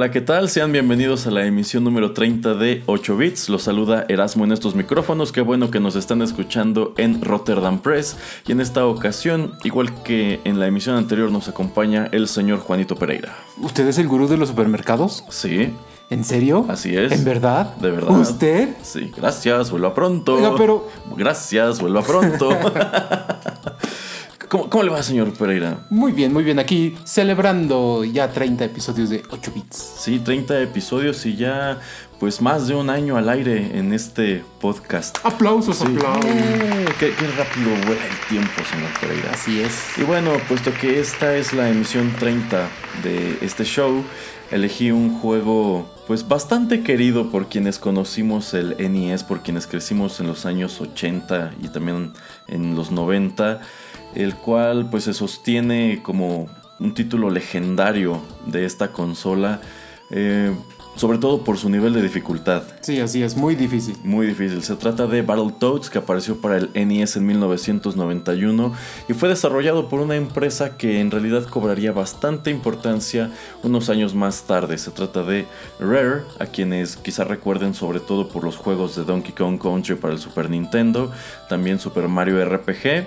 Hola, ¿qué tal? Sean bienvenidos a la emisión número 30 de 8 bits. Los saluda Erasmo en estos micrófonos. Qué bueno que nos están escuchando en Rotterdam Press. Y en esta ocasión, igual que en la emisión anterior, nos acompaña el señor Juanito Pereira. ¿Usted es el gurú de los supermercados? Sí. ¿En serio? Así es. ¿En verdad? De verdad. ¿Usted? Sí, gracias, vuelva pronto. Oiga, pero- Gracias, vuelva pronto. ¿Cómo, ¿Cómo le va, señor Pereira? Muy bien, muy bien. Aquí celebrando ya 30 episodios de 8 bits. Sí, 30 episodios y ya pues más de un año al aire en este podcast. Aplausos, Sí. aplausos. Eh, qué, qué rápido vuela el tiempo, señor Pereira. Así es. Y bueno, puesto que esta es la emisión 30 de este show, elegí un juego pues bastante querido por quienes conocimos el NES, por quienes crecimos en los años 80 y también en los 90, el cual pues se sostiene como un título legendario de esta consola, eh, sobre todo por su nivel de dificultad. Sí, así es. Muy difícil. Muy difícil. Se trata de Battletoads que apareció para el NES en 1991 y fue desarrollado por una empresa que en realidad cobraría bastante importancia unos años más tarde. Se trata de Rare, a quienes quizá recuerden sobre todo por los juegos de Donkey Kong Country para el Super Nintendo, también Super Mario RPG.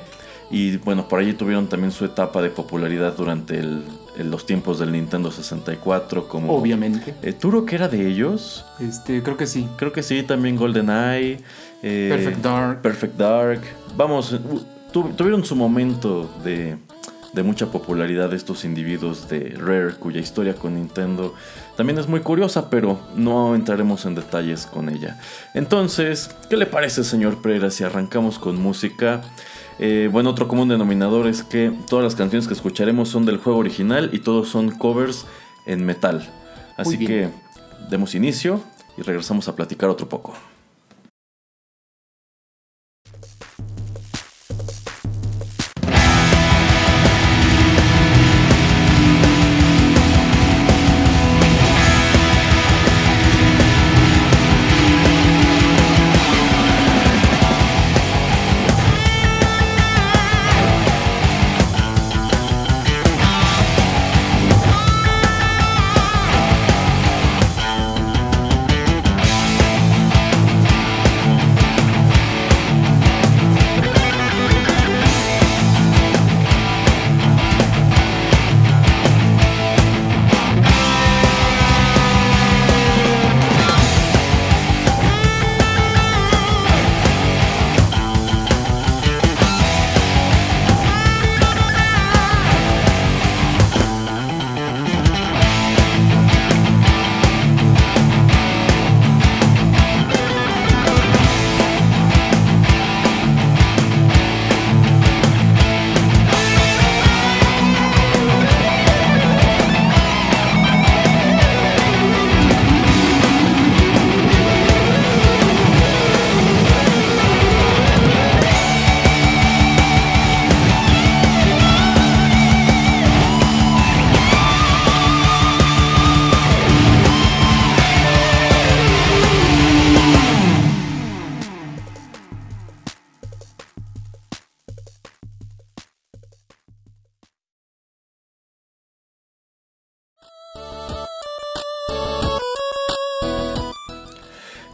Y bueno, por allí tuvieron también su etapa de popularidad durante el- el- los tiempos del Nintendo 64, como Obviamente. eh, Turok era de ellos. Este, creo que sí. Creo que sí, también GoldenEye. eh, Perfect Dark. Perfect Dark. Vamos, tu- tuvieron su momento de, de mucha popularidad estos individuos de Rare, cuya historia con Nintendo también es muy curiosa, pero no entraremos en detalles con ella. Entonces, ¿qué le parece, señor Pereira, si arrancamos con música? Eh, bueno, otro común denominador es que todas las canciones que escucharemos son del juego original y todos son covers en metal. Así que demos inicio y regresamos a platicar otro poco.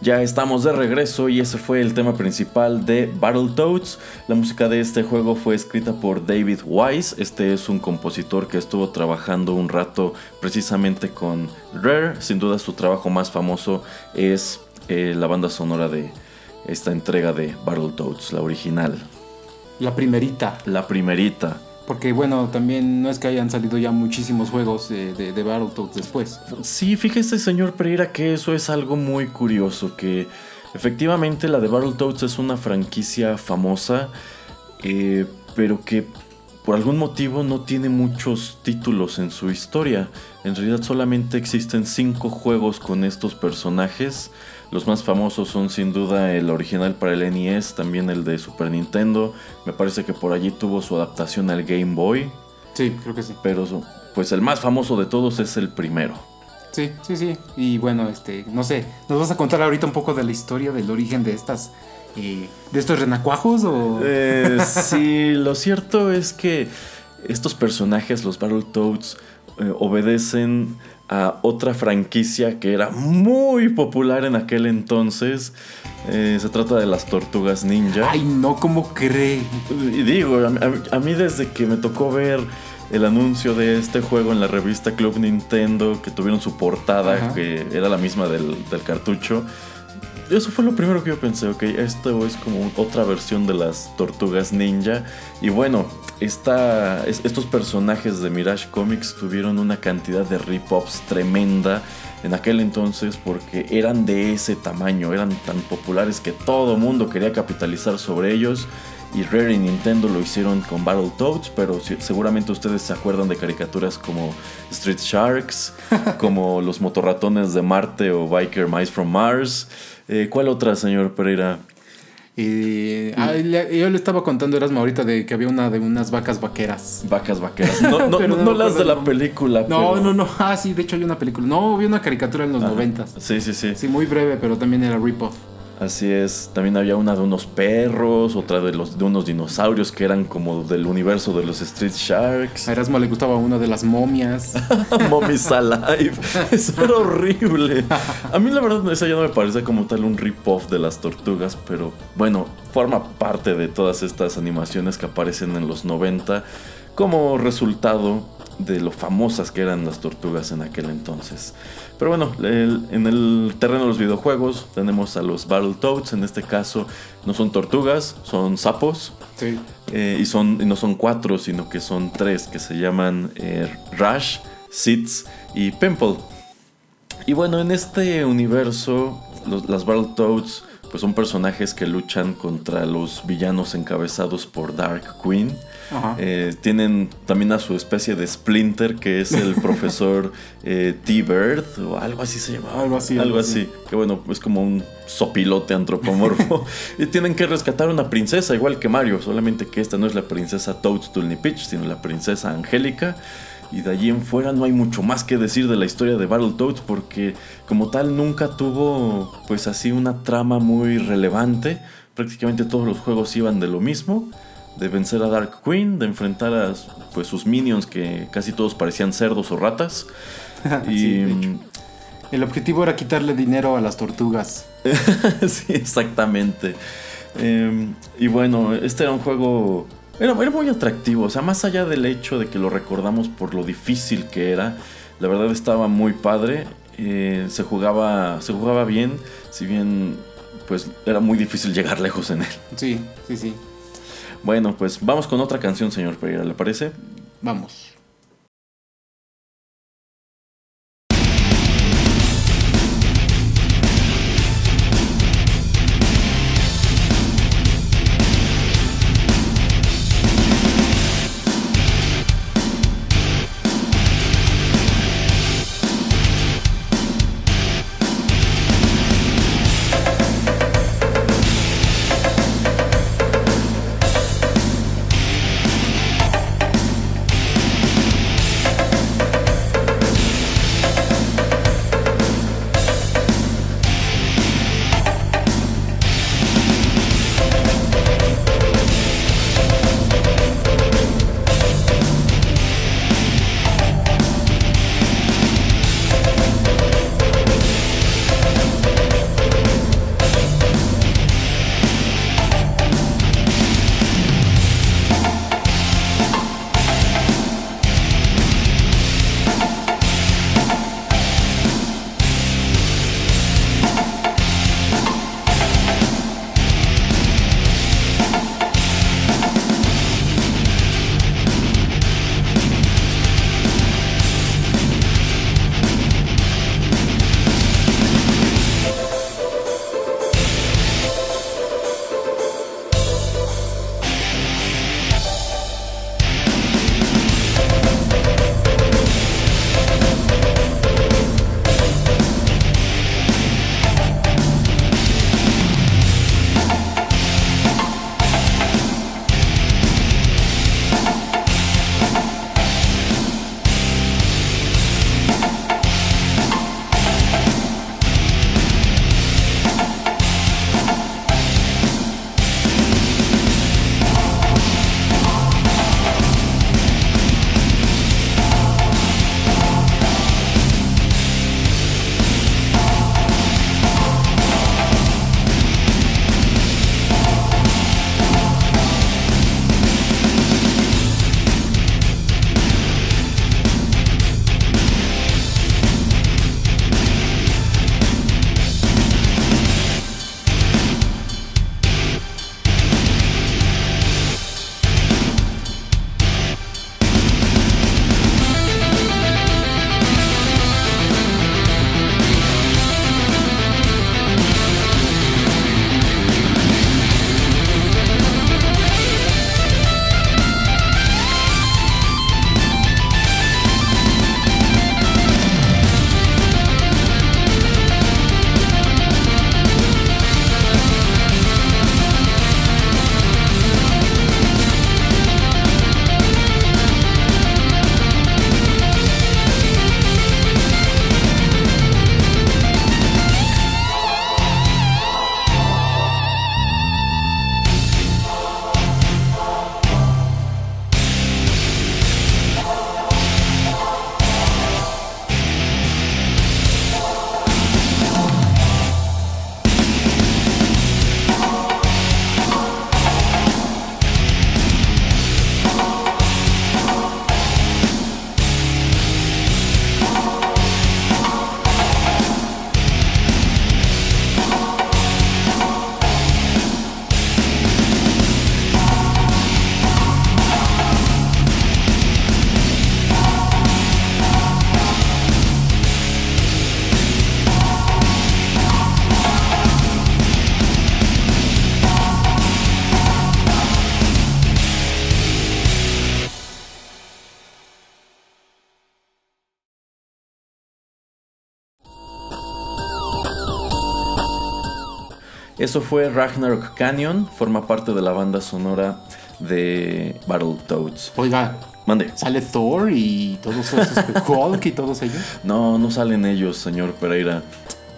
Ya estamos de regreso y ese fue el tema principal de Battletoads. La música de este juego fue escrita por David Wise. Este es un compositor que estuvo trabajando un rato precisamente con Rare. Sin duda su trabajo más famoso es eh, la banda sonora de esta entrega de Battletoads, la original. La primerita. La primerita. Porque bueno, también no es que hayan salido ya muchísimos juegos de, de, Battletoads después. Sí, fíjese señor Pereira que eso es algo muy curioso, que efectivamente la de Battletoads es una franquicia famosa, eh, pero que por algún motivo no tiene muchos títulos en su historia. En realidad solamente existen cinco juegos con estos personajes. Los más famosos son sin duda el original para el NES, también el de Super Nintendo. Me parece que por allí tuvo su adaptación al Game Boy. Sí, creo que sí. Pero pues el más famoso de todos es el primero. Sí, sí, sí. Y bueno, este, no sé, ¿nos vas a contar ahorita un poco de la historia del origen de estas eh, de estos renacuajos o eh, sí, lo cierto es que estos personajes, los Battletoads, eh, obedecen a otra franquicia que era muy popular en aquel entonces. Eh, se trata de las tortugas ninja. Ay, no, ¿cómo cree? Y digo, a, a, mí desde que me tocó ver el anuncio de este juego en la revista Club Nintendo, que tuvieron su portada, Ajá. que era la misma del, del cartucho, eso fue lo primero que yo pensé, ok, esto es como otra versión de las tortugas ninja. Y bueno, esta, estos personajes de Mirage Comics tuvieron una cantidad de rip-offs tremenda en aquel entonces porque eran de ese tamaño, eran tan populares que todo mundo quería capitalizar sobre ellos. Y Rare y Nintendo lo hicieron con Battletoads, pero seguramente ustedes se acuerdan de caricaturas como Street Sharks, como los motorratones de Marte o Biker Mice from Mars. Eh, ¿Cuál otra, señor Pereira? Ah, yo le estaba contando Erasmo ahorita de que había una de unas vacas vaqueras. Vacas vaqueras. No, no, no, no las de la película. No, pero... no, no. Ah, sí, de hecho hay una película. No, vi una caricatura en los noventas. Sí, sí, sí. Sí, muy breve, pero también era rip-off. Así es, también había una de unos perros, otra de los de unos dinosaurios que eran como del universo de los Street Sharks. A Erasmo le gustaba una de las momias. Momies Alive. Eso era horrible. A mí la verdad esa ya no me parece como tal un rip-off de las tortugas, pero bueno, forma parte de todas estas animaciones que aparecen en los 90 como resultado de lo famosas que eran las tortugas en aquel entonces. Pero bueno, el, en el terreno de los videojuegos tenemos a los Battletoads. En este caso no son tortugas, son sapos. Sí. Eh, y, son, y no son cuatro, sino que son tres, que se llaman eh, Rush, Sitz y Pimple. Y bueno, en este universo, los, las Battletoads pues son personajes que luchan contra los villanos encabezados por Dark Queen. Eh, tienen también a su especie de Splinter, que es el profesor eh, T-Bird, o algo así se llama. Algo así. Algo, así. así. Que bueno, es como un sopilote antropomorfo. y tienen que rescatar una princesa, igual que Mario, solamente que esta no es la princesa Toadstool ni Peach, sino la princesa Angélica. Y de allí en fuera no hay mucho más que decir de la historia de Battletoads porque como tal nunca tuvo pues así una trama muy relevante. Prácticamente todos los juegos iban de lo mismo, de vencer a Dark Queen, de enfrentar a pues sus minions que casi todos parecían cerdos o ratas. y sí, el objetivo era quitarle dinero a las tortugas. sí, exactamente. Eh, y bueno, este era un juego era, era, muy atractivo, o sea, más allá del hecho de que lo recordamos por lo difícil que era, la verdad estaba muy padre, eh, se, jugaba, se jugaba bien, si bien pues era muy difícil llegar lejos en él. Sí, sí, sí. Bueno, pues vamos con otra canción, señor Pereira, ¿le parece? Vamos. Eso fue Ragnarok Canyon, forma parte de la banda sonora de Battletoads. Oiga, Mande. ¿sale Thor y todos esos, Hulk y todos ellos? No, no salen ellos, señor Pereira.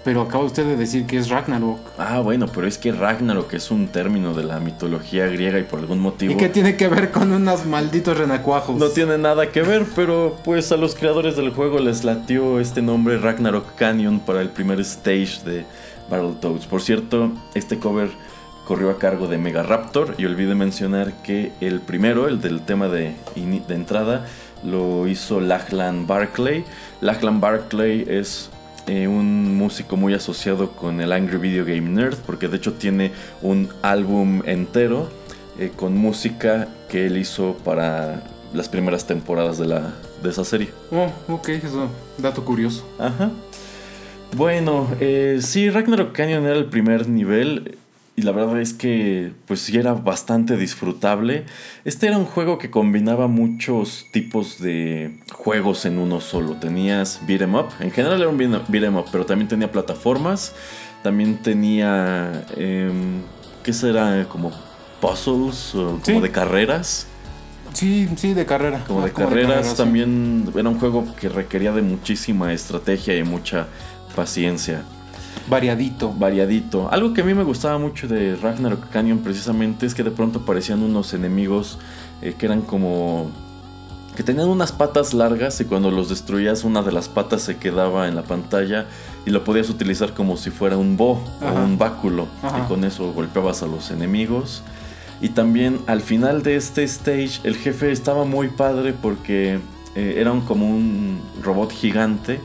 Pero acaba usted de decir que es Ragnarok. Ah, bueno, pero es que Ragnarok es un término de la mitología griega y por algún motivo... ¿Y qué tiene que ver con unos malditos renacuajos? No tiene nada que ver, pero pues a los creadores del juego les latió este nombre Ragnarok Canyon para el primer stage de Battletoads. Por cierto, este cover corrió a cargo de Mega Raptor y olvidé mencionar que el primero, el del tema de, entrada, lo hizo Lachlan Barclay. Lachlan Barclay es eh, un músico muy asociado con el Angry Video Game Nerd, porque de hecho tiene un álbum entero eh, con música que él hizo para las primeras temporadas de, la, de esa serie. Oh, ok, eso, dato curioso. Ajá. Bueno, eh, sí, Ragnarok Canyon era el primer nivel y la verdad es que pues sí era bastante disfrutable. Este era un juego que combinaba muchos tipos de juegos en uno solo. Tenías beat 'em up, en general era un beat 'em- up, pero también tenía plataformas, también tenía, em, ¿qué será? Como puzzles o como Sí. de carreras. Sí, sí, de carrera. Como Ah, de carreras, sí. también era un juego que requería de muchísima estrategia y mucha paciencia. Variadito. Variadito. Algo que a mí me gustaba mucho de Ragnarok Canyon precisamente es que de pronto aparecían unos enemigos eh, que eran como... que tenían unas patas largas y cuando los destruías una de las patas se quedaba en la pantalla y lo podías utilizar como si fuera un bo Ajá. o un báculo. Ajá. Y con eso golpeabas a los enemigos. Y también al final de este stage el jefe estaba muy padre porque eh, era un- como un robot gigante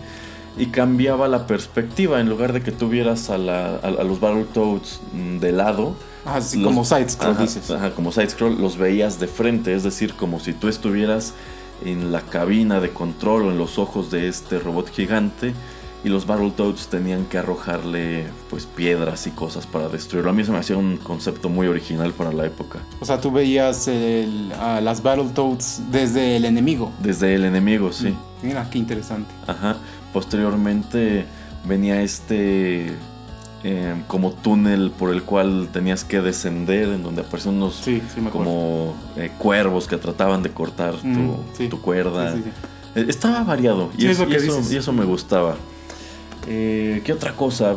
y cambiaba la perspectiva. En lugar de que tuvieras a, la- a- a los Battletoads mm, de lado, Así los- como side scroll ajá, dices. ajá, como side scroll, los veías de frente, es decir, como si tú estuvieras en la cabina de control o en los ojos de este robot gigante y los Battletoads tenían que arrojarle pues piedras y cosas para destruirlo. A mí se me hacía un concepto muy original para la época. O sea, tú veías el- a las Battletoads desde el enemigo. Desde el enemigo, sí. Mira, qué interesante. Ajá. Posteriormente venía este eh, como túnel por el cual tenías que descender, en donde aparecían unos Sí, sí como eh, cuervos que trataban de cortar tu, Mm, sí. tu cuerda. Eh, Estaba variado y, es eso, y eso- dices. y eso me gustaba. ¿Qué otra cosa?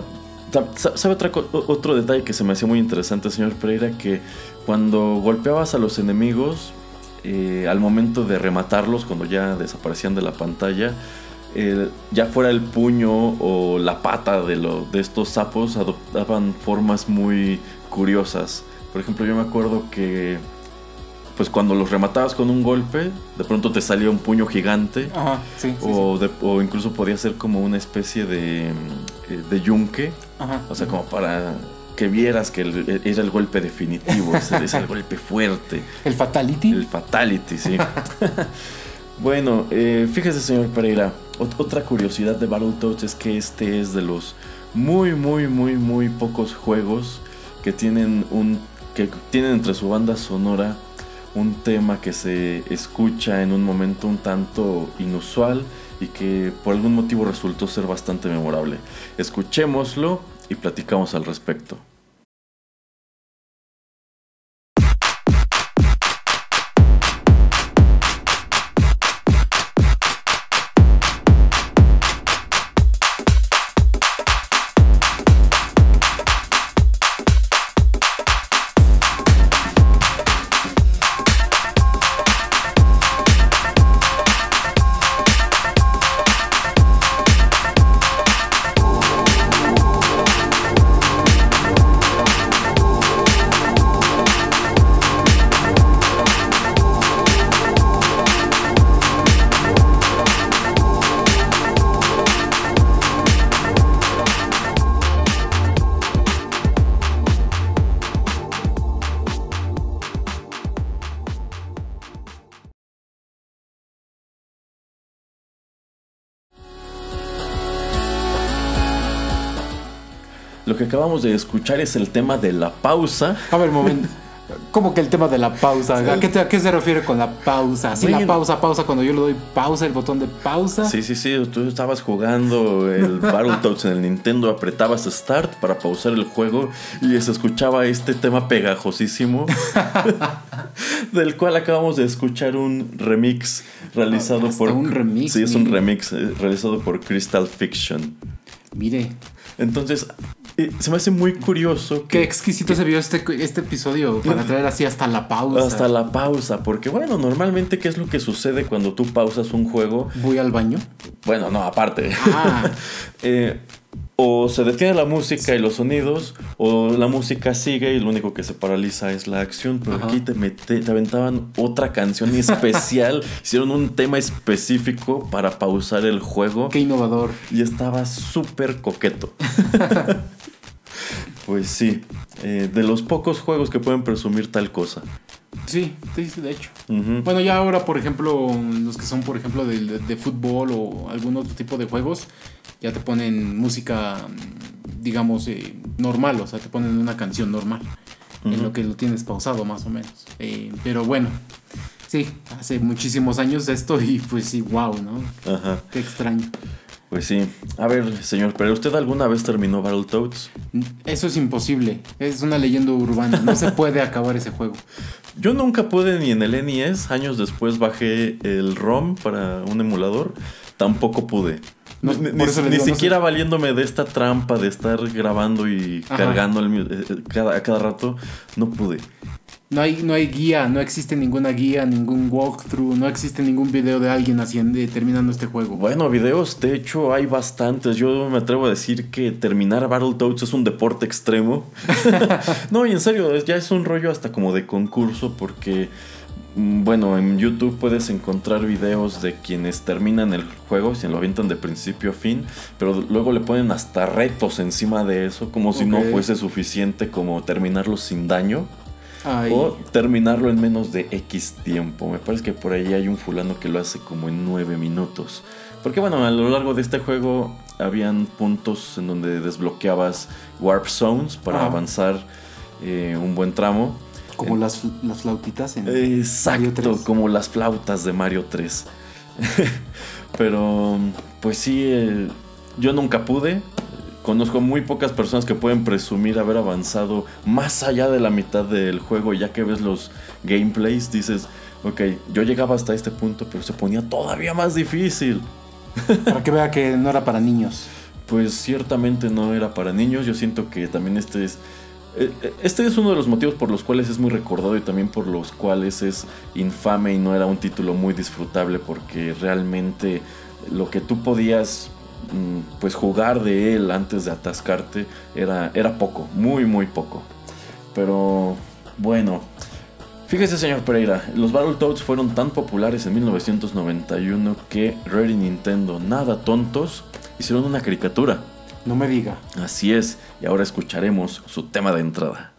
Sa- sa- ¿Sabe otra otro detalle que se me hacía muy interesante, señor Pereira? Que cuando golpeabas a los enemigos, al momento de rematarlos, cuando ya desaparecían de la pantalla, eh, ya fuera el puño o la pata de, lo- de estos sapos, adoptaban formas muy curiosas. Por ejemplo, yo me acuerdo que pues cuando los rematabas con un golpe, de pronto te salía un puño gigante. Ajá, sí, sí, O, de- o incluso podía ser como una especie de, eh, de yunque. Ajá. o sea, como para que vieras que el- era el golpe definitivo, es el, es el golpe fuerte, El Fatality. el fatality, sí. bueno, eh, fíjese, señor Pereira, otra curiosidad de Battletoads es que este es de los muy, muy, muy, muy pocos juegos que tienen un que tienen entre su banda sonora un tema que se escucha en un momento un tanto inusual y que por algún motivo resultó ser bastante memorable. Escuchémoslo y platicamos al respecto. Acabamos de escuchar es el tema de la pausa. A ver, momento. ¿Cómo que el tema de la pausa? ¿A qué, te- a qué se refiere con la pausa? Sí, la pausa, pausa, cuando yo le doy pausa, el botón de pausa. Sí, sí, sí, tú estabas jugando el Battletoads en el Nintendo, apretabas Start para pausar el juego y se escuchaba este tema pegajosísimo del cual acabamos de escuchar un remix realizado Hasta por... un remix, Sí, es un remix eh, realizado por Crystal Fiction. Mire, Entonces, eh, se me hace muy curioso qué que exquisito se vio este, este episodio para traer así hasta la pausa. hasta la pausa, porque bueno, normalmente, ¿qué es lo que sucede cuando tú pausas un juego? Voy al baño. Bueno, no, aparte. Ah. Eh, o se detiene la música y los sonidos, o la música sigue y lo único que se paraliza es la acción. Pero Ajá. aquí te, mete- te aventaban otra canción especial, hicieron un tema específico para pausar el juego Qué innovador. y estaba súper coqueto. pues sí, eh, de los pocos juegos que pueden presumir tal cosa. Sí, sí, de hecho. Bueno, ya ahora, por ejemplo, los que son, por ejemplo, de, de- de fútbol o algún otro tipo de juegos, ya te ponen música, digamos, eh, normal, o sea, te ponen una canción normal, en lo que lo tienes pausado más o menos. Eh, pero bueno, sí, hace muchísimos años esto y pues sí, wow, ¿no? Ajá. Qué extraño. Pues sí. A ver, señor, ¿pero usted alguna vez terminó Battletoads? Eso es imposible, es una leyenda urbana, no se puede acabar ese juego. Yo nunca pude ni en el NES, años después bajé el ROM para un emulador, tampoco pude. No, ni no siquiera valiéndome de esta trampa de estar grabando y Ajá. cargando el, eh, eh, cada, a cada rato, no pude. No hay, no hay guía, no existe ninguna guía, ningún walkthrough, no existe ningún video de alguien haciendo, terminando este juego. Bueno, videos, de hecho, hay bastantes. Yo me atrevo a decir que terminar Battletoads es un deporte extremo. no, y en serio, ya es un rollo hasta como de concurso porque, mm, bueno, en YouTube puedes encontrar videos de quienes terminan el juego, si lo avientan de principio a fin, pero luego le ponen hasta retos encima de eso, como si no fuese suficiente como terminarlo sin daño. Ay, O terminarlo en menos de X tiempo. Me parece que por ahí hay un fulano que lo hace como en 9 minutos. Porque bueno, a lo largo de este juego habían puntos en donde desbloqueabas Warp Zones para avanzar eh, un buen tramo. como las, las flautitas en Eh, Mario Exacto, 3. como las flautas de Mario 3. Pero, pues sí, eh, yo nunca pude. Conozco muy pocas personas que pueden presumir haber avanzado más allá de la mitad del juego. Ya que ves los gameplays, dices, ok, yo llegaba hasta este punto, pero se ponía todavía más difícil. Para que vea que no era para niños. Pues ciertamente no era para niños. Yo siento que también este es. eh, eh, Este es uno de los motivos por los cuales es muy recordado y también por los cuales es infame y no era un título muy disfrutable porque realmente lo que tú podías pues jugar de él antes de atascarte era, era poco, muy muy poco. Pero bueno, fíjese señor Pereira, los Battletoads fueron tan populares en 1991 que Rare y Nintendo, nada tontos, hicieron una caricatura. No me diga. Así es, y ahora escucharemos su tema de entrada.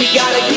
We go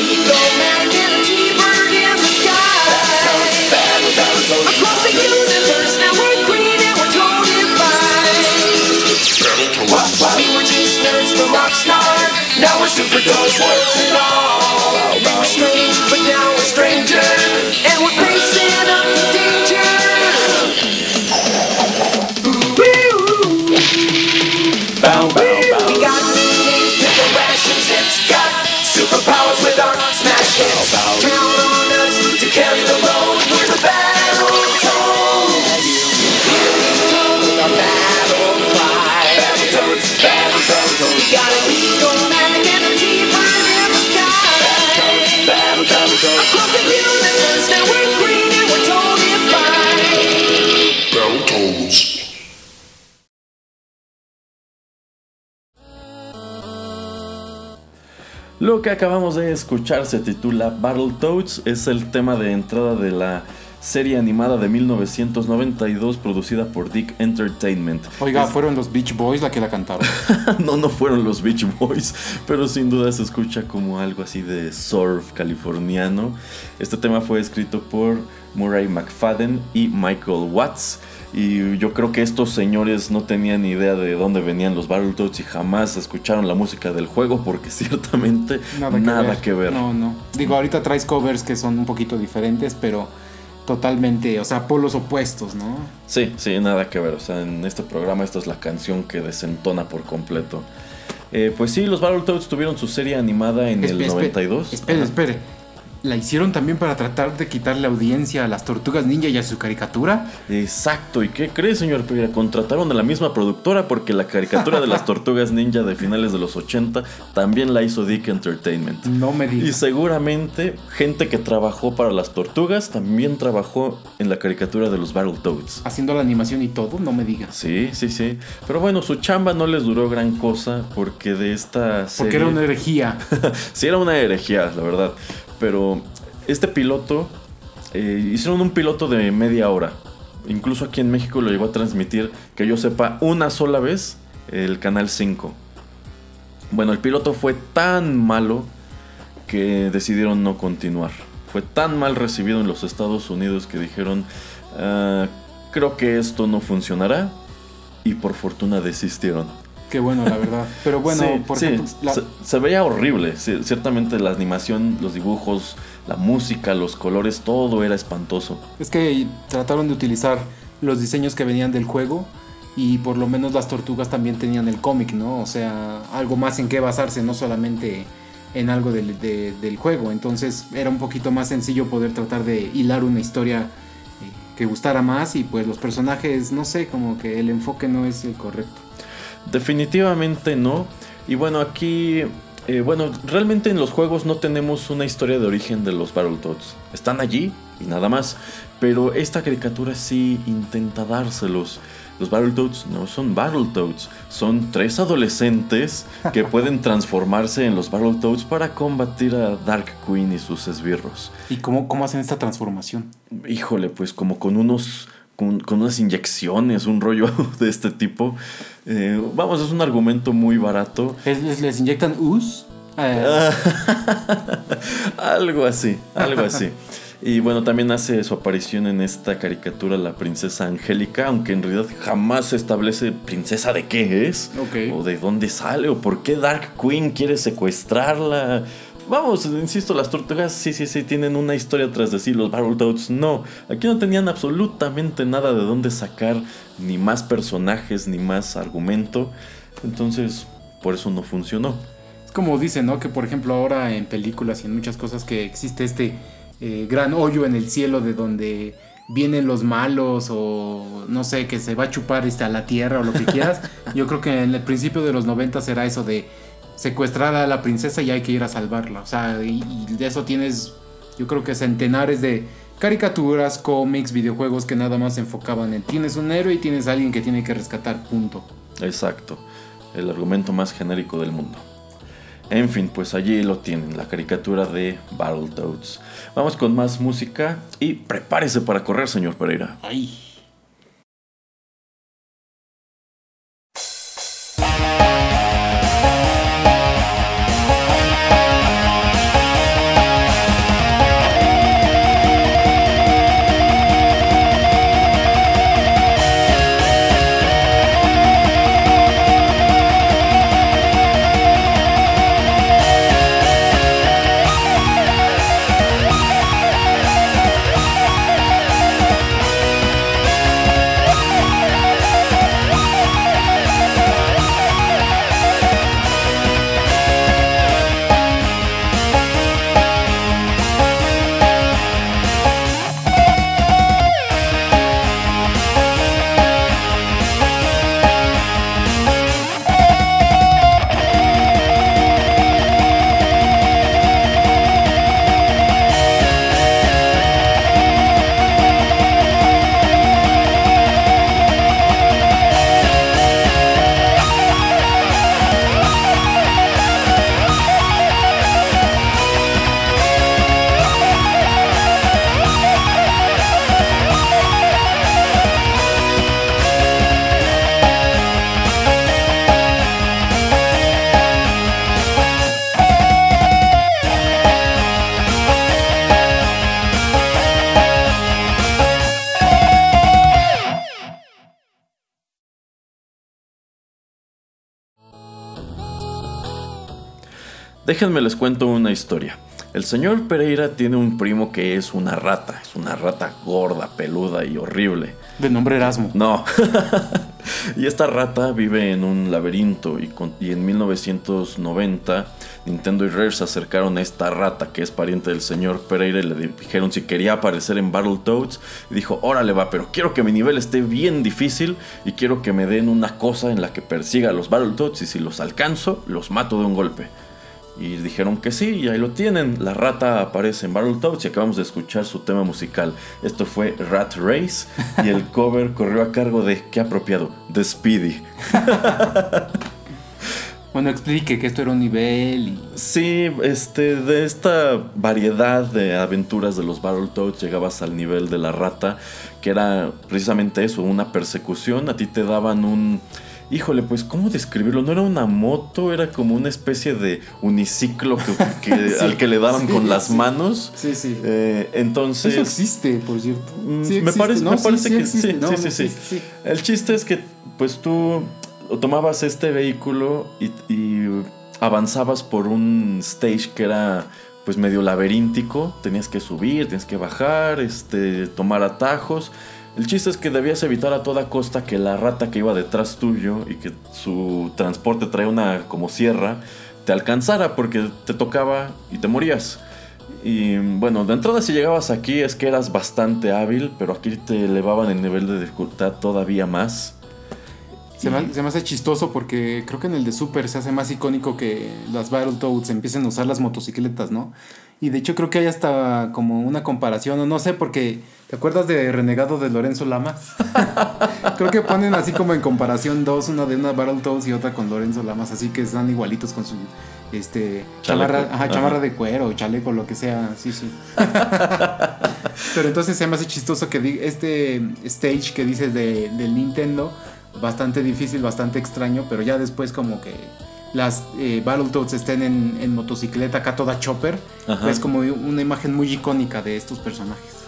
que acabamos de escuchar se titula Battletoads, es el tema de entrada de la serie animada de 1992 producida por Dick Entertainment. Oiga, Es- fueron los Beach Boys la que la cantaron. no, no fueron los Beach Boys, pero sin duda se escucha como algo así de surf californiano. Este tema fue escrito por Murray McFadden y Michael Watts. Y yo creo que estos señores no tenían ni idea de dónde venían los Battletoads y jamás escucharon la música del juego porque ciertamente nada, que, ver. No, no. Digo, ahorita traes covers que son un poquito diferentes, pero totalmente, o sea, polos opuestos, ¿no? Sí, sí, nada que ver. O sea, en este programa esta es la canción que desentona por completo. Eh, pues sí, los Battletoads tuvieron su serie animada en el 92. Espere, Ajá. espere. ¿La hicieron también para tratar de quitarle audiencia a las tortugas ninja y a su caricatura? Exacto, ¿y qué crees, señor Pereira? Contrataron a la misma productora porque la caricatura de las tortugas ninja de finales de los 80 también la hizo Dick Entertainment. No me Y digas. seguramente gente que trabajó para las tortugas también trabajó en la caricatura de los Battletoads. Haciendo la animación y todo, no me digas. Sí, sí, sí. Pero bueno, su chamba no les duró gran cosa porque de esta serie... Porque era una herejía. sí, era una herejía, la verdad. Pero este piloto, eh, hicieron un piloto de media hora. Incluso aquí en México lo llegó a transmitir, que yo sepa, una sola vez el Canal 5. Bueno, el piloto fue tan malo que decidieron no continuar. Fue tan mal recibido en los Estados Unidos que dijeron, "Ah, creo que esto no funcionará. Y por fortuna desistieron. Qué bueno, la verdad. Pero bueno, Sí, por sí, ejemplo, la- se, se veía horrible. sí, ciertamente la animación, los dibujos, la música, los colores, todo era espantoso. es que trataron de utilizar los diseños que venían del juego y por lo menos las tortugas también tenían el cómic, ¿no? O sea, algo más en qué basarse, no solamente en algo del, de- del juego. Entonces era un poquito más sencillo poder tratar de hilar una historia eh, que gustara más y pues los personajes, no sé, como que el enfoque no es el correcto. Definitivamente no. Y bueno, aquí, eh, bueno, realmente en los juegos no tenemos una historia de origen de los Battletoads. Están allí y nada más. Pero esta caricatura sí intenta dárselos. Los Battletoads no son Battletoads, son tres adolescentes que pueden transformarse en los Battletoads para combatir a Dark Queen y sus esbirros. ¿Y cómo, cómo hacen esta transformación? Híjole, pues como con unos. Con, con unas inyecciones, un rollo de este tipo. Eh, vamos, es un argumento muy barato. ¿Es- ¿Les, les inyectan us? Eh, algo así, algo así. Y bueno, también hace su aparición en esta caricatura la princesa Angélica, aunque en realidad jamás se establece princesa de qué es, o de dónde sale, o por qué Dark Queen quiere secuestrarla. Vamos, insisto, las tortugas sí, sí, sí tienen una historia tras de sí, los Battletoads no. Aquí no tenían absolutamente nada de dónde sacar ni más personajes, ni más argumento. Entonces, por eso no funcionó. Es como dicen, ¿no? Que por ejemplo ahora en películas y en muchas cosas que existe este eh, gran hoyo en el cielo de donde vienen los malos o no sé, que se va a chupar este, a la tierra o lo que quieras. Yo creo que en el principio de los 90 será eso de secuestrar a la princesa y hay que ir a salvarla. O sea, y, y de eso tienes, yo creo que centenares de caricaturas, cómics, videojuegos que nada más se enfocaban en tienes un héroe y tienes a alguien que tiene que rescatar, punto. Exacto, el argumento más genérico del mundo. En fin, pues allí lo tienen, la caricatura de Battletoads. Vamos con más música y prepárese para correr, señor Pereira. Ay. Déjenme les cuento una historia. El señor Pereira tiene un primo que es una rata, es una rata gorda, peluda y horrible. De nombre Erasmo. No. y esta rata vive en un laberinto y, con- y en 1990 Nintendo y Rare se acercaron a esta rata que es pariente del señor Pereira y le di- dijeron si quería aparecer en Battletoads y dijo, órale va, pero quiero que mi nivel esté bien difícil y quiero que me den una cosa en la que persiga a los Battletoads y si los alcanzo, los mato de un golpe. Y dijeron que sí, y ahí lo tienen. La rata aparece en Battletoads y acabamos de escuchar su tema musical. Esto fue Rat Race y el cover corrió a cargo de, qué apropiado, de Speedy. Bueno, explique que esto era un nivel y... Sí, este, de esta variedad de aventuras de los Battletoads llegabas al nivel de la rata, que era precisamente eso, una persecución. A ti te daban un... Híjole, pues, ¿cómo describirlo? No era una moto, era como una especie de uniciclo que, que- Sí, al que le daban sí, con las sí. manos. Sí, sí. Eh, entonces... Eso existe, por cierto. Mm, Sí me existe, parece, ¿no? me parece que existe. No, no, sí, sí. sí. El chiste es que pues tú tomabas este vehículo y, y avanzabas por un stage que era pues medio laberíntico, tenías que subir, tenías que bajar, este, tomar atajos. El chiste es que debías evitar a toda costa que la rata que iba detrás tuyo y que su transporte traía una como sierra te alcanzara porque te tocaba y te morías. Y bueno, de entrada si llegabas aquí es que eras bastante hábil, pero aquí te elevaban el nivel de dificultad todavía más. Se me, se me hace chistoso porque creo que en el de Super se hace más icónico que las Battletoads empiecen a usar las motocicletas, ¿no? Y de hecho creo que hay hasta como una comparación, o no sé, porque ¿te acuerdas de Renegado de Lorenzo Lamas? creo que ponen así como en comparación dos, una de una Battletoads y otra con Lorenzo Lamas, así que están igualitos con su este chamarra, ajá, Ajá. chamarra de cuero, chaleco, lo que sea, sí, sí. Pero entonces se me hace chistoso que este stage que dices de, del Nintendo, bastante difícil, bastante extraño, pero ya después como que las eh, Battletoads estén en, en motocicleta, acá toda chopper, es como una imagen muy icónica de estos personajes.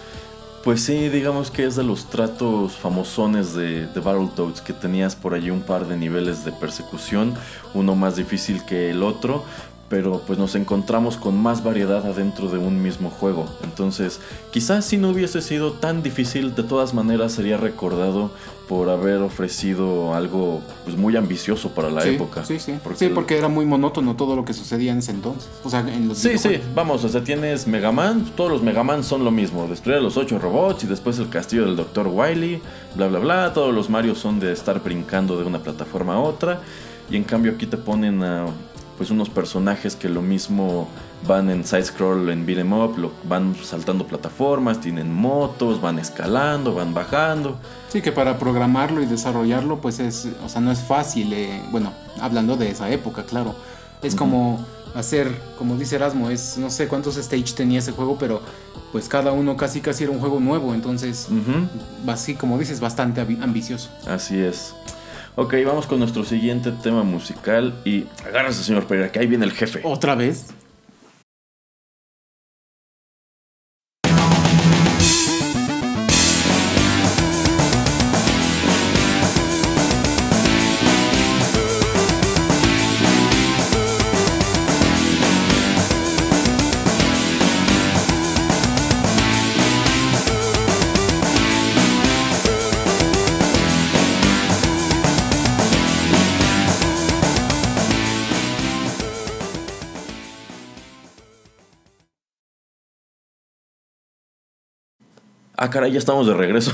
Pues sí, digamos que es de los tratos famosones de, de Battletoads, que tenías por allí un par de niveles de persecución, uno más difícil que el otro, pero pues nos encontramos con más variedad adentro de un mismo juego. Entonces, quizás si no hubiese sido tan difícil, de todas maneras sería recordado por haber ofrecido algo pues, muy ambicioso para la sí, época. Sí, sí. Porque sí, porque era muy monótono todo lo que sucedía en ese entonces. O sea, en los Sí, sí, vamos, o sea, tienes Mega Man, todos los Mega Man son lo mismo, destruir a los ocho robots y después el castillo del Dr. Wily, bla bla bla, todos los Mario son de estar brincando de una plataforma a otra, y en cambio aquí te ponen a pues unos personajes que lo mismo van en side scroll en beat'em up, lo- van saltando plataformas, tienen motos, van escalando, van bajando. Sí, que para programarlo y desarrollarlo, pues es, o sea, no es fácil. eh, bueno, hablando de esa época, claro. Es como hacer, como dice Erasmo, es no sé cuántos stage tenía ese juego, pero pues cada uno casi casi era un juego nuevo, entonces, así como dices, bastante ambi- ambicioso. Así es. Ok, vamos con nuestro siguiente tema musical y agárrese señor Pereira, que ahí viene el jefe. ¿Otra vez? Ah, caray, ya estamos de regreso.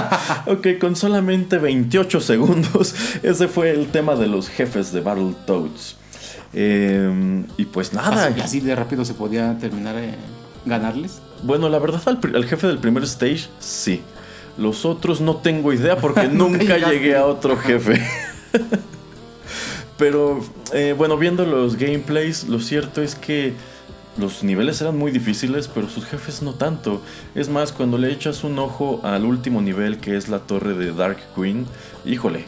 ok, con solamente 28 segundos, ese fue el tema de los jefes de Battletoads. Eh, y pues nada, Así, así de rápido se podía terminar eh, ganarles. bueno, la verdad al, jefe del primer stage, sí. Los otros no tengo idea porque nunca llegué a otro jefe. Pero eh, bueno, viendo los gameplays, lo cierto es que los niveles eran muy difíciles, pero sus jefes no tanto. Es más, cuando le echas un ojo al último nivel, que es la torre de Dark Queen, híjole,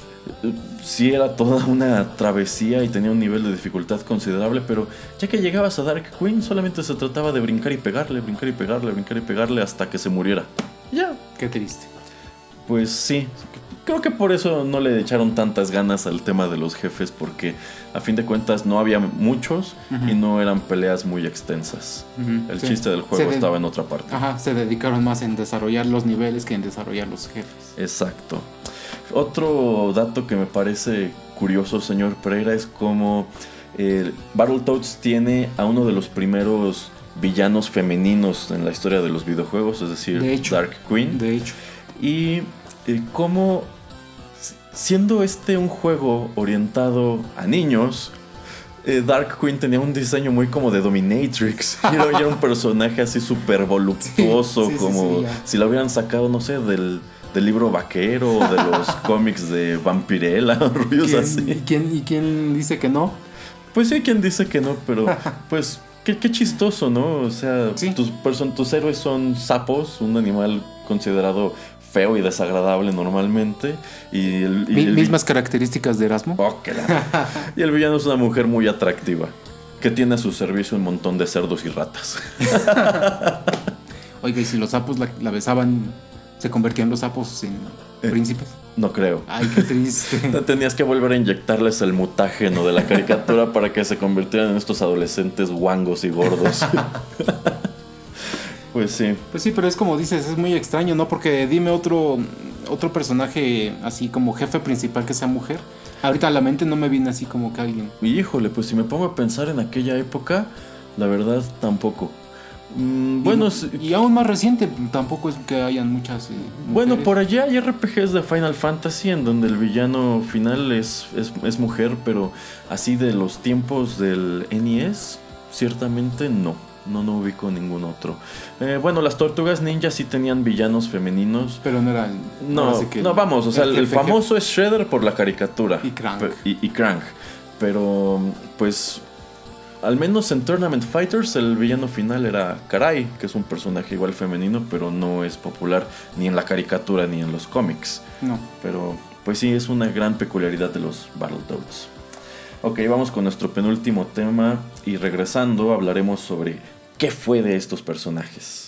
eh, sí era toda una travesía y tenía un nivel de dificultad considerable, pero ya que llegabas a Dark Queen, solamente se trataba de brincar y pegarle, brincar y pegarle, brincar y pegarle hasta que se muriera. Ya, Qué triste. pues sí, creo que por eso no le echaron tantas ganas al tema de los jefes, porque a fin de cuentas no había muchos y no eran peleas muy extensas. El sí. chiste del juego de- estaba en otra parte. Ajá, se dedicaron más en desarrollar los niveles que en desarrollar los jefes. Exacto. Otro dato que me parece curioso, señor Pereira, es como eh, Battletoads tiene a uno de los primeros villanos femeninos en la historia de los videojuegos, es decir, De hecho. Dark Queen. De hecho, Y eh, como si- siendo este un juego orientado a niños, eh, Dark Queen tenía un diseño muy como de Dominatrix. Y era, un personaje así súper voluptuoso, Sí, sí, sí, como sí, si lo hubieran sacado, no sé, del, del libro vaquero, o de los cómics de Vampirella, rollos ¿quién, así. ¿y, quién, ¿y quién dice que no? Pues sí, hay quien dice que no, pero pues qué, qué chistoso, ¿no? O sea, Sí. tus, tus héroes son sapos, un animal considerado feo y desagradable normalmente. Y el, y Mi- el vi- mismas características de Erasmo. Oh, la- y el villano es una mujer muy atractiva. Que tiene a su servicio un montón de cerdos y ratas. Oiga, y si los sapos la, la besaban, se convertían los sapos en Eh. príncipes. No creo. Ay, qué triste. Tenías que volver a inyectarles el mutágeno de la caricatura para que se convirtieran en estos adolescentes guangos y gordos. Pues sí. Pues sí, pero es como dices, es muy extraño, ¿no? Porque dime otro, otro personaje así como jefe principal que sea mujer. Ahorita a la mente no me viene así como que alguien. Y híjole, pues si me pongo a pensar en aquella época, la verdad tampoco. Mm, bueno, y, aún más reciente, tampoco es que hayan muchas. eh, bueno, por allá hay RPGs de Final Fantasy en donde el villano final es, es, es mujer, pero así de los tiempos del NES, ciertamente no. No, no ubico ningún otro. Eh, bueno, las tortugas ninja sí tenían villanos femeninos. Pero no era. el- No, que no, vamos, o sea, el, famoso es Shredder por la caricatura. Y Krang. Pe- Y, y Krang. Pero, pues, al menos en Tournament Fighters el villano final era Karai, que es un personaje igual femenino, pero no es popular ni en la caricatura ni en los cómics. No. Pero, pues sí, es una gran peculiaridad de los Battletoads. Ok, vamos con nuestro penúltimo tema y regresando hablaremos sobre qué fue de estos personajes.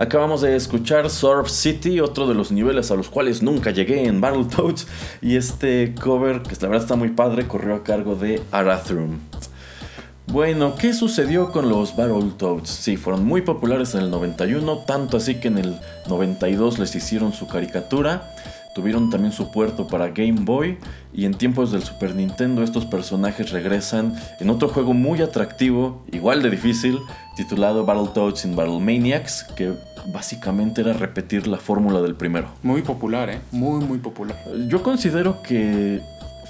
Acabamos de escuchar Surf City, otro de los niveles a los cuales nunca llegué en Battletoads. Y este cover, que la verdad está muy padre, corrió a cargo de Arathrum. Bueno, ¿qué sucedió con los Battletoads? Sí, fueron muy populares en el 91, tanto así que en el 92 les hicieron su caricatura. Tuvieron también su puerto para Game Boy y en tiempos del Super Nintendo estos personajes regresan en otro juego muy atractivo, igual de difícil, titulado Battletoads in Battle Maniacs, que básicamente era repetir la fórmula del primero. Muy popular, ¿eh? Muy, muy popular. Yo considero que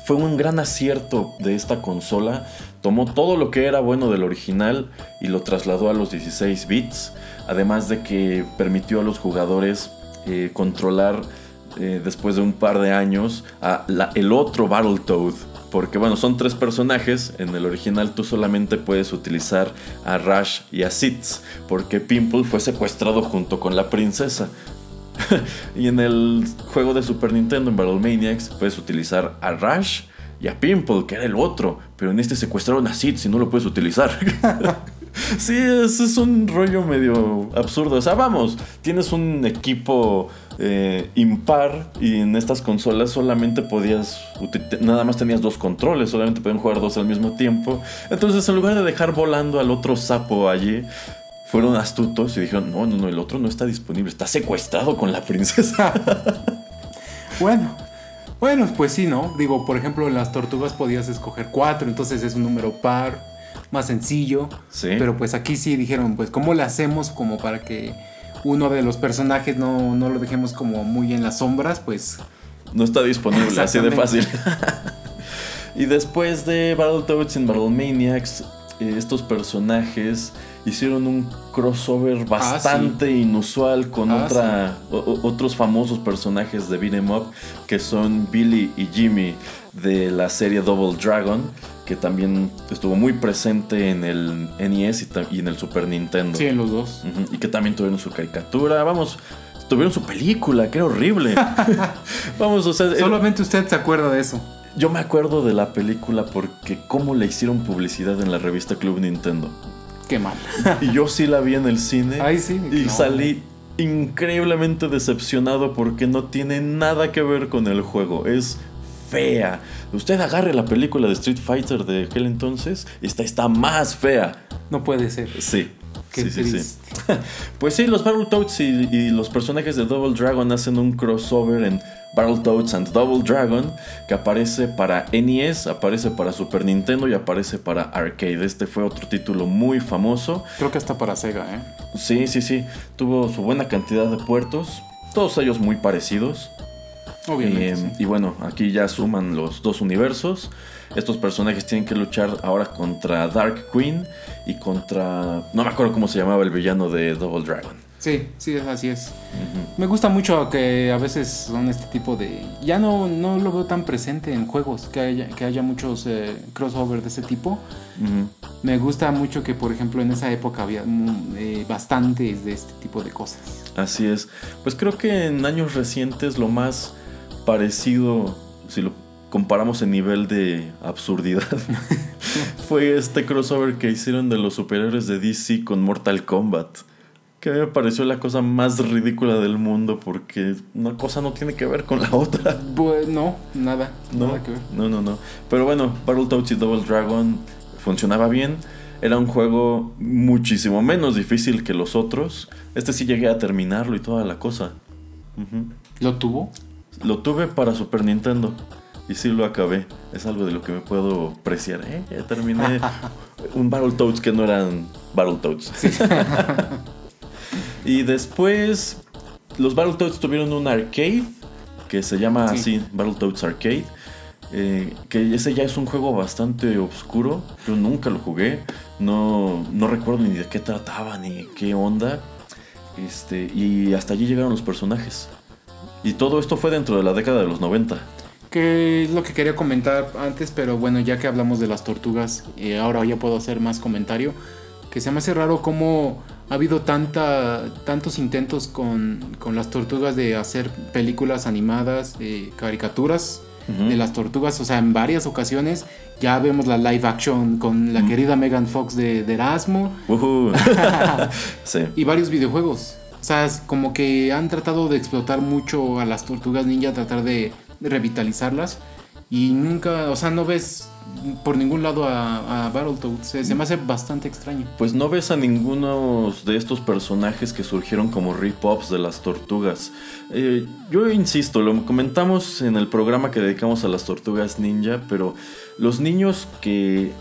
fue un gran acierto de esta consola. Tomó todo lo que era bueno del original y lo trasladó a los 16 bits, además de que permitió a los jugadores eh, controlar eh, después de un par de años a la- el otro Battletoad. Porque bueno, son tres personajes. En el original tú solamente puedes utilizar a Rush y a Sitz. Porque Pimple fue secuestrado junto con la princesa. y en el juego de Super Nintendo, en Battle Maniacs, puedes utilizar a Rush y a Pimple, que era el otro. Pero en este secuestraron a Sitz y no lo puedes utilizar. sí, es, es un rollo medio absurdo. O sea, vamos, tienes un equipo eh, impar y en estas consolas solamente podías, nada más tenías dos controles, solamente podían jugar dos al mismo tiempo. Entonces, en lugar de dejar volando al otro sapo allí, fueron astutos y dijeron, no, no, no, el otro no está disponible, está secuestrado con la princesa. Bueno, bueno, pues sí, ¿no? Digo, por ejemplo, en las tortugas podías escoger cuatro, entonces es un número par, más sencillo. Sí. Pero pues aquí sí dijeron, pues, ¿cómo le hacemos como para que uno de los personajes no, no lo dejemos como muy en las sombras? Pues No está disponible, así de fácil. y después de Battletoads en Battle Maniacs, eh, estos personajes hicieron un crossover bastante inusual con Ah, otra, o- otros famosos personajes de Beat'em Up que son Billy y Jimmy de la serie Double Dragon, que también estuvo muy presente en el NES y, en el Super Nintendo. sí, en los dos. Y que también tuvieron su caricatura, vamos, tuvieron su película, que era horrible. vamos, o sea, Solamente usted se acuerda de eso. yo me acuerdo de la película porque cómo le hicieron publicidad en la revista Club Nintendo. Qué mal. Y yo sí la vi en el cine Ay, sí, y no. salí increíblemente decepcionado porque no tiene nada que ver con el juego. Es fea. Usted agarre la película de Street Fighter de aquel entonces esta está más fea. No puede ser. Sí. Qué sí, sí, sí. triste. Pues sí, los Battletoads y, y los personajes de Double Dragon hacen un crossover en Battletoads and Double Dragon que aparece para NES, aparece para Super Nintendo y aparece para arcade. Este fue otro título muy famoso. Creo que hasta para Sega, ¿eh? Sí, sí, sí. Tuvo su buena cantidad de puertos, todos ellos muy parecidos. Obviamente. Eh, sí. Y bueno, aquí ya suman los dos universos. Estos personajes tienen que luchar ahora contra Dark Queen y contra... No me acuerdo cómo se llamaba el villano de Double Dragon. Sí, sí, así es. Me gusta mucho que a veces son este tipo de... Ya no, no lo veo tan presente en juegos, que haya, que haya muchos eh, crossover de ese tipo. Me gusta mucho que, por ejemplo, en esa época había mm, eh, bastantes de este tipo de cosas. Así es. Pues creo que en años recientes lo más parecido, si lo comparamos en nivel de absurdidad, fue este crossover que hicieron de los superhéroes de DC con Mortal Kombat. Que a mí me pareció la cosa más ridícula del mundo porque una cosa no tiene que ver con la otra. Pues no, nada, No, nada que ver. no, no, no. Pero bueno, Battletoads y Double Dragon funcionaba bien. Era un juego muchísimo menos difícil que los otros. Este sí llegué a terminarlo y toda la cosa. ¿Lo tuvo? Lo tuve para Super Nintendo y sí lo acabé. Es algo de lo que me puedo apreciar. ¿eh? Ya terminé un Battletoads que no eran Battletoads. y después los Battletoads tuvieron un arcade que se llama Sí. así Battletoads Arcade. eh, que ese ya es un juego bastante oscuro. Yo nunca lo jugué. No, no recuerdo ni de qué trataba ni qué onda. Este, y hasta allí llegaron los personajes. Y todo esto fue dentro de la década de los 90. Que es lo que quería comentar antes, pero bueno, ya que hablamos de las tortugas, eh, ahora ya puedo hacer más comentario. Que se me hace raro cómo ha habido tanta, tantos intentos con, con las tortugas de hacer películas animadas, eh, caricaturas de las tortugas. O sea, en varias ocasiones ya vemos la live action con la querida Megan Fox de, de Erasmo Ujú. sí. y varios videojuegos. O sea, como que han tratado de explotar mucho a las tortugas ninja, tratar de revitalizarlas. Y nunca, o sea, no ves por ningún lado a, a Battletoads. Se, se me hace bastante extraño. Pues no ves a ninguno de estos personajes que surgieron como rip-offs de las tortugas. Eh, yo insisto, lo comentamos en el programa que dedicamos a las tortugas ninja, pero los niños que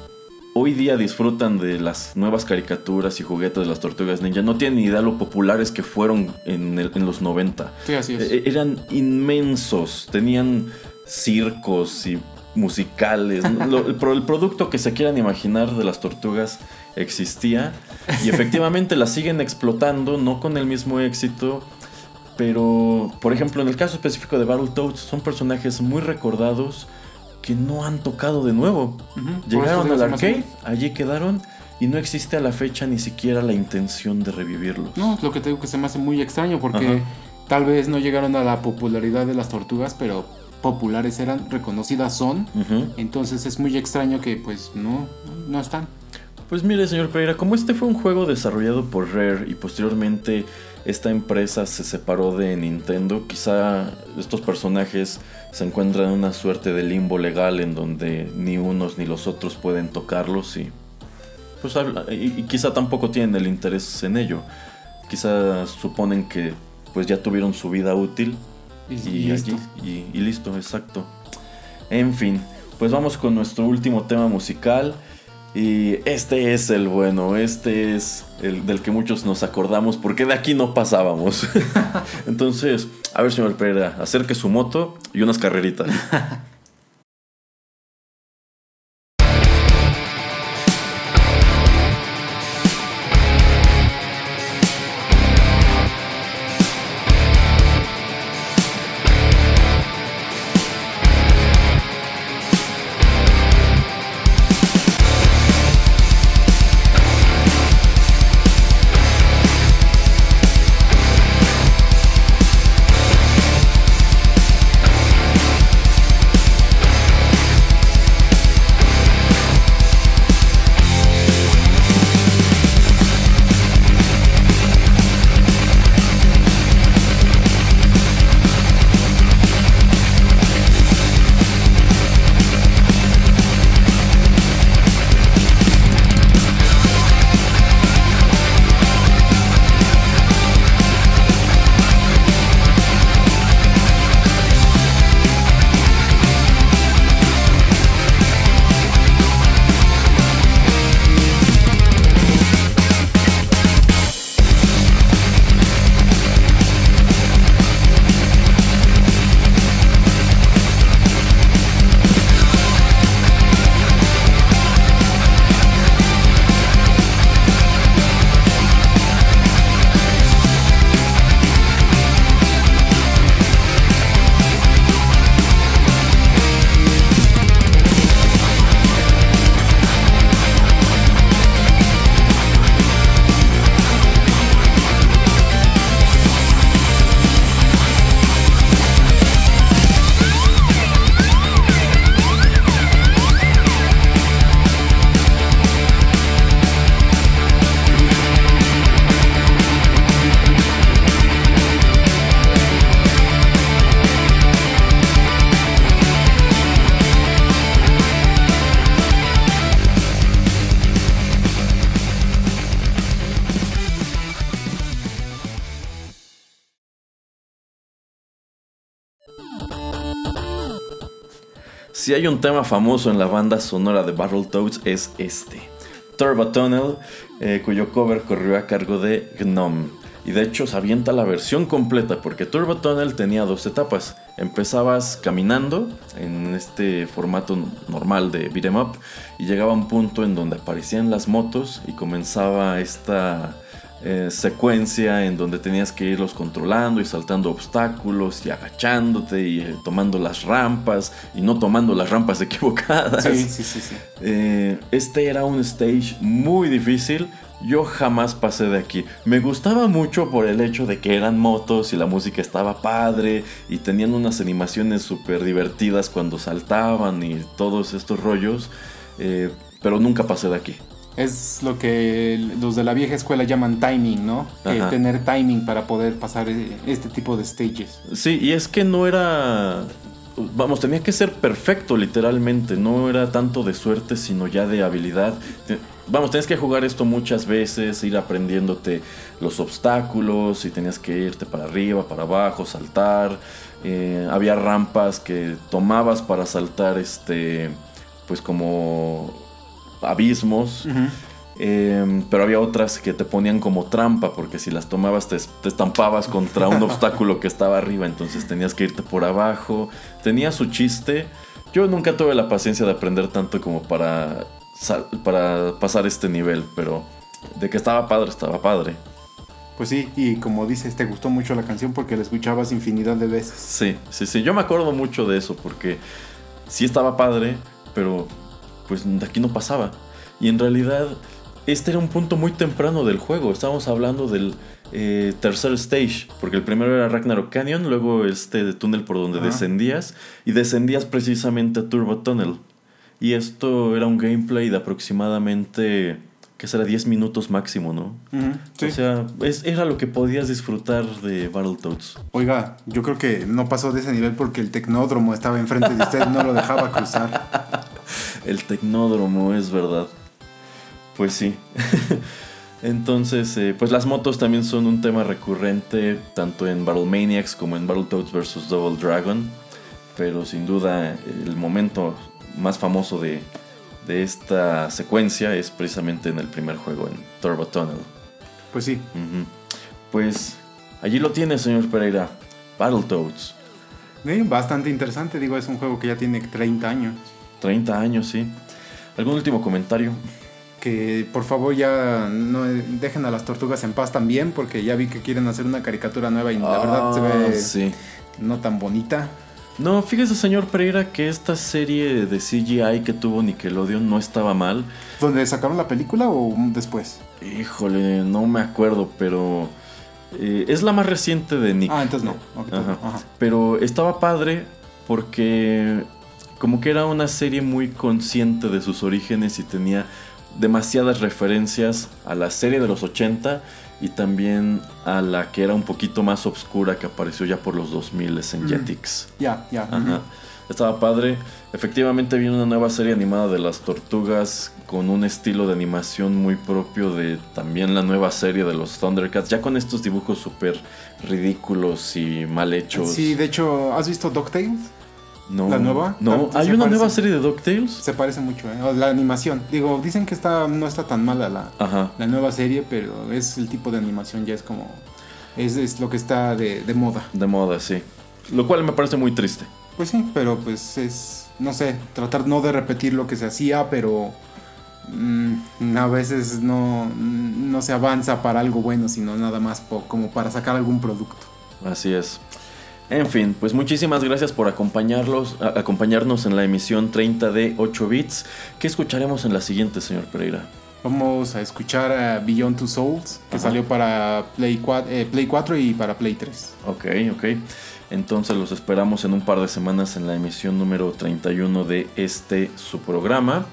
hoy día disfrutan de las nuevas caricaturas y juguetes de las tortugas ninja no tienen ni idea lo populares que fueron en, el- en los 90. Sí, así es. Eh, Eran inmensos, tenían circos y musicales. el, el producto que se quieran imaginar de las tortugas existía y efectivamente las siguen explotando, no con el mismo éxito. Pero, por ejemplo, en el caso específico de Battletoads, son personajes muy recordados que no han tocado de nuevo. Llegaron al arcade, allí quedaron y no existe a la fecha ni siquiera la intención de revivirlos. No, es lo que te digo que se me hace muy extraño porque Ajá. tal vez no llegaron a la popularidad de las tortugas, pero populares eran, reconocidas son. Entonces es muy extraño que pues no, no están. Pues mire, señor Pereira, como este fue un juego desarrollado por Rare y posteriormente esta empresa se separó de Nintendo, quizá estos personajes se encuentran en una suerte de limbo legal en donde ni unos ni los otros pueden tocarlos y pues y, quizá tampoco tienen el interés en ello. Quizá suponen que pues ya tuvieron su vida útil Y, y, y listo. aquí- y- y listo, exacto. En fin, pues vamos con nuestro último tema musical. Y este es el bueno, este es el del que muchos nos acordamos porque de aquí no pasábamos. Entonces, a ver, señor Pereira, acerque su moto y unas carreritas. Si hay un tema famoso en la banda sonora de Battletoads es este. Turbo Tunnel, eh, cuyo cover corrió a cargo de Gnome. Y de hecho se avienta la versión completa porque Turbo Tunnel tenía dos etapas. Empezabas caminando en este formato normal de beat'em up y llegaba un punto en donde aparecían las motos y comenzaba esta eh, secuencia en donde tenías que irlos controlando y saltando obstáculos y agachándote y eh, tomando las rampas y no tomando las rampas equivocadas. Sí, sí, sí, sí. Eh, este era un stage muy difícil. Yo jamás pasé de aquí. Me gustaba mucho por el hecho de que eran motos y la música estaba padre y tenían unas animaciones súper divertidas cuando saltaban y todos estos rollos. pero nunca pasé de aquí. Es lo que los de la vieja escuela llaman timing, ¿no? Ajá. tener timing para poder pasar eh, este tipo de stages. Sí, y es que no era. Vamos, tenía que ser perfecto, literalmente. No era tanto de suerte, sino ya de habilidad. Vamos, tenías que jugar esto muchas veces, ir aprendiéndote los obstáculos, y tenías que irte para arriba, para abajo, saltar. Eh, había rampas que tomabas para saltar, este. Pues como. Abismos. Eh, pero había otras que te ponían como trampa, porque si las tomabas te, te estampabas contra un obstáculo que estaba arriba, entonces tenías que irte por abajo. Tenía su chiste. Yo nunca tuve la paciencia de aprender tanto como para, para pasar este nivel, pero de que estaba padre, estaba padre. Pues sí, y como dices, te gustó mucho la canción porque la escuchabas infinidad de veces. Sí, sí, sí. Yo me acuerdo mucho de eso, porque sí estaba padre, pero pues de aquí no pasaba. Y en realidad, este era un punto muy temprano del juego. Estábamos hablando del eh, tercer stage, porque el primero era Ragnarok Canyon, luego este túnel por donde Ajá. descendías, y descendías precisamente a Turbo Tunnel. Y esto era un gameplay de aproximadamente, ¿qué será? 10 minutos máximo, ¿no? Ujú, sí. O sea, es- era lo que podías disfrutar de Battletoads. Oiga, yo creo que no pasó de ese nivel porque el tecnódromo estaba enfrente de usted no lo dejaba cruzar. El tecnódromo, es verdad. Pues sí. Entonces, eh, pues las motos también son un tema recurrente tanto en Battle Maniacs como en Battletoads vs. Double Dragon. Pero sin duda el momento más famoso de, de esta secuencia es precisamente en el primer juego, en Turbo Tunnel. Pues sí. Pues allí lo tiene, señor Pereira. Battletoads. sí, bastante interesante. Digo, es un juego que ya tiene 30 años. 30 años, sí. ¿Algún último comentario? Que por favor ya no dejen a las tortugas en paz también porque ya vi que quieren hacer una caricatura nueva y la verdad se Ah, ve Sí. no tan bonita. No, fíjese, señor Pereira, que esta serie de CGI que tuvo Nickelodeon no estaba mal. ¿Dónde sacaron la película o después? Híjole, no me acuerdo, pero eh, es la más reciente de Nick. Ah, entonces no. Ajá. Pero estaba padre porque como que era una serie muy consciente de sus orígenes y tenía demasiadas referencias a la serie de los 80 y también a la que era un poquito más obscura que apareció ya por los 2000 en Mm. Jetix. Ya, ya. Ajá. ujú. Estaba padre. Efectivamente viene una nueva serie animada de las tortugas con un estilo de animación muy propio de también la nueva serie de los Thundercats. Ya con estos dibujos súper ridículos y mal hechos. Sí, de hecho, ¿has visto DuckTales? No, ¿la nueva? No, ¿Se hay una parece? nueva serie de DuckTales. Se parece mucho, ¿eh? La animación. Digo, dicen que está no está tan mala la, Ajá. la nueva serie, pero es el tipo de animación, ya es como... Es, es lo que está de, de moda. De moda, sí. Lo cual me parece muy triste. Pues sí, pero pues es, no sé, tratar no de repetir lo que se hacía, pero mm, a veces no, no se avanza para algo bueno, sino nada más po- como para sacar algún producto. Así es. En fin, pues muchísimas gracias por acompañarlos, a- acompañarnos en la emisión 30 de 8 bits. ¿Qué escucharemos en la siguiente, señor Pereira? Vamos a escuchar a Beyond Two Souls, que Ajá. salió para Play 4, Play 4 y para Play 3. Ok, ok. Entonces los esperamos en un par de semanas en la emisión número 31 de este su programa.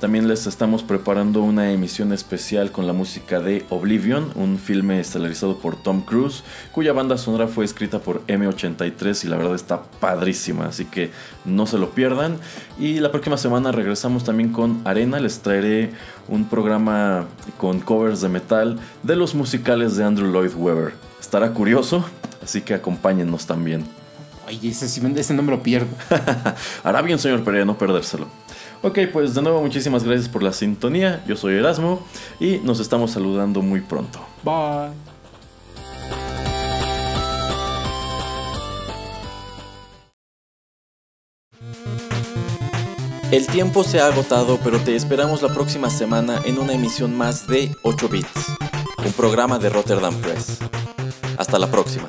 También les estamos preparando una emisión especial con la música de Oblivion, un filme estelarizado por Tom Cruise, cuya banda sonora fue escrita por M83 y la verdad está padrísima, así que no se lo pierdan. Y la próxima semana regresamos también con Arena, les traeré un programa con covers de metal de los musicales de Andrew Lloyd Webber. Estará curioso, así que acompáñennos también. Ay, ese, ese no me lo pierdo. Hará bien, señor Pereira, no perdérselo. Ok, pues de nuevo muchísimas gracias por la sintonía. Yo soy Erasmo y nos estamos saludando muy pronto. Bye. El tiempo se ha agotado, pero te esperamos la próxima semana en una emisión más de 8 Bits, un programa de Rotterdam Press. Hasta la próxima.